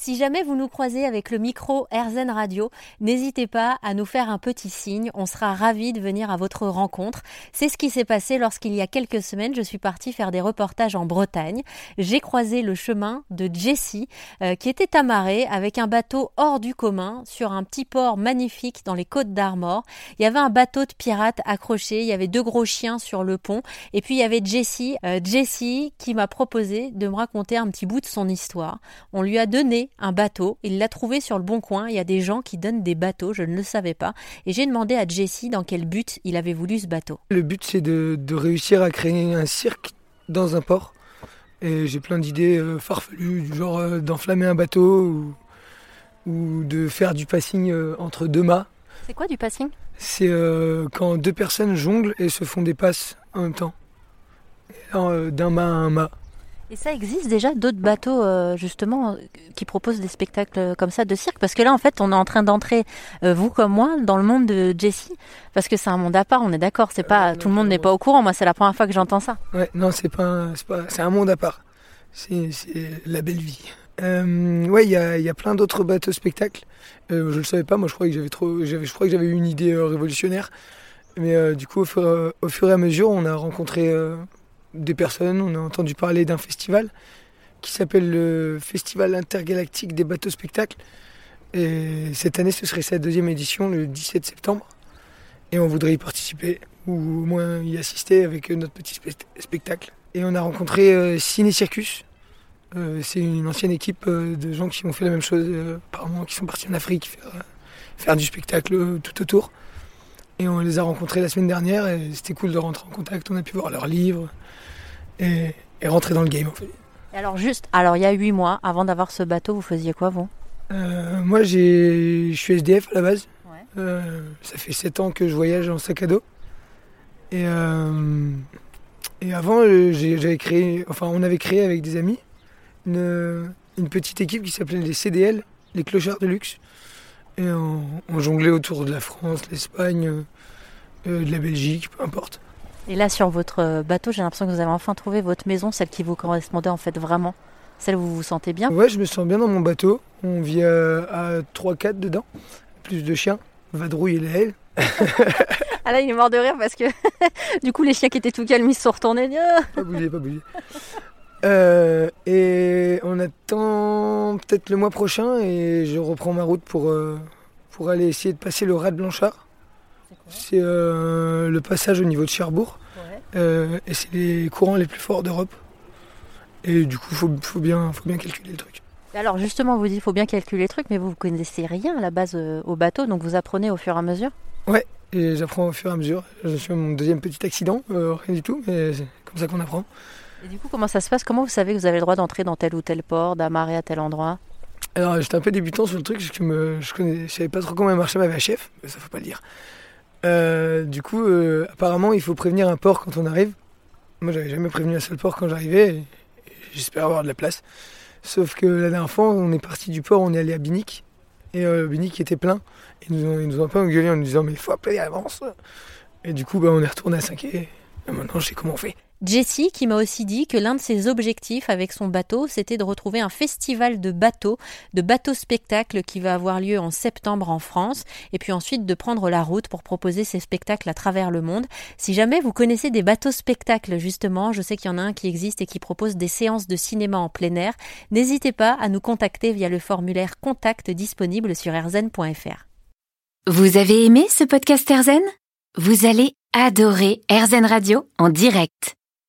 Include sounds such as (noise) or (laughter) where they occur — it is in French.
Si jamais vous nous croisez avec le micro Airzen Radio, n'hésitez pas à nous faire un petit signe. On sera ravis de venir à votre rencontre. C'est ce qui s'est passé lorsqu'il y a quelques semaines, je suis partie faire des reportages en Bretagne. J'ai croisé le chemin de Jessie, euh, qui était amarrée avec un bateau hors du commun sur un petit port magnifique dans les côtes d'Armor. Il y avait un bateau de pirates accroché, il y avait deux gros chiens sur le pont, et puis il y avait Jessie, euh, Jessie qui m'a proposé de me raconter un petit bout de son histoire. On lui a donné un bateau. Il l'a trouvé sur le bon coin. Il y a des gens qui donnent des bateaux, je ne le savais pas. Et j'ai demandé à Jesse dans quel but il avait voulu ce bateau. Le but, c'est de, réussir à créer un cirque dans un port. Et j'ai plein d'idées euh, farfelues, du genre euh, d'enflammer un bateau ou, de faire du passing euh, entre deux mâts. C'est quoi du passing? C'est quand deux personnes jonglent et se font des passes en même temps. D'un mât à un mât. Et ça existe déjà d'autres bateaux euh, justement qui proposent des spectacles comme ça de cirque? Parce que là en fait on est en train d'entrer euh, vous comme moi dans le monde de Jessie parce que c'est un monde à part on est d'accord c'est pas tout le monde n'est pas au courant. Moi c'est la première fois que j'entends ça. Ouais non c'est pas c'est pas c'est un monde à part. C'est la belle vie. Euh, ouais il y a, y a plein d'autres bateaux spectacles. Euh, je le savais pas moi je croyais que j'avais trop j'avais je croyais que j'avais eu une idée révolutionnaire. Mais du coup au fur, au fur, et à mesure on a rencontré des personnes. On a entendu parler d'un festival qui s'appelle le Festival intergalactique des bateaux spectacles. Et cette année, ce serait sa deuxième édition, le 17 septembre. Et on voudrait y participer, ou au moins y assister avec notre petit spectacle. Et on a rencontré euh, Ciné Circus. Euh, c'est une ancienne équipe euh, de gens qui ont fait la même chose, apparemment, qui sont partis en Afrique faire du spectacle tout autour. Et on les a rencontrés la semaine dernière et c'était cool de rentrer en contact. On a pu voir leurs livres, et, rentrer dans le game. En fait. Alors juste, alors il y a huit mois, avant d'avoir ce bateau, vous faisiez quoi vous? Euh, Moi je suis SDF à la base. Euh, ça fait sept ans que je voyage en sac à dos. Et, euh, et avant, j'avais créé, enfin on avait créé avec des amis une, petite équipe qui s'appelait les CDL, les clochards de luxe. Et on jonglait autour de la France, l'Espagne, de la Belgique, peu importe. Et là, sur votre euh, bateau, j'ai l'impression que vous avez enfin trouvé votre maison, celle qui vous correspondait en fait vraiment, celle où vous vous sentez bien. Ouais, je me sens bien dans mon bateau. On vit euh, à, 3-4 dedans, plus de chiens, Vadrouille et Laël. (laughs) ah là, il est mort de rire parce que (laughs) du coup, les chiens qui étaient tout calmes, ils se sont retournés. pas bouger, pas bouger. (laughs) Euh, et on attend peut-être le mois prochain et je reprends ma route pour, pour aller essayer de passer le rat de Blanchard. C'est euh, le passage au niveau de Cherbourg. Euh, et c'est les courants les plus forts d'Europe. Et du coup, il faut, bien, faut bien calculer le truc. Alors justement, vous dites qu'il faut bien calculer le truc, mais vous ne connaissez rien à la base euh, au bateau, donc vous apprenez au fur et à mesure? Ouais, j'apprends au fur et à mesure. Je suis mon deuxième petit accident, rien du tout, mais c'est comme ça qu'on apprend. Et du coup, comment ça se passe? Comment vous savez que vous avez le droit d'entrer dans tel ou tel port, d'amarrer à tel endroit? Alors j'étais un peu débutant sur le truc, je ne savais pas trop comment marchait ma VHF, mais ça faut pas le dire. Euh, du coup, euh, apparemment, il faut prévenir un port quand on arrive. Moi, j'avais jamais prévenu un seul port quand j'arrivais. J'espère avoir de la place. Sauf que la dernière fois, on est parti du port, on est allé à Binic. Et euh, Binic était plein. Ils nous ont, ils nous ont pas engueulé en nous disant Mais il faut appeler à l'avance. Et du coup, bah, on est retourné à 5 et maintenant, je sais comment on fait. Jessie qui m'a aussi dit que l'un de ses objectifs avec son bateau, c'était de retrouver un festival de bateaux, de bateaux spectacles qui va avoir lieu en septembre en France, et puis ensuite de prendre la route pour proposer ces spectacles à travers le monde. Si jamais vous connaissez des bateaux spectacles, justement, je sais qu'il y en a un qui existe et qui propose des séances de cinéma en plein air, n'hésitez pas à nous contacter via le formulaire contact disponible sur erzen.fr. Vous avez aimé ce podcast Erzen? Vous allez adorer Erzen Radio en direct.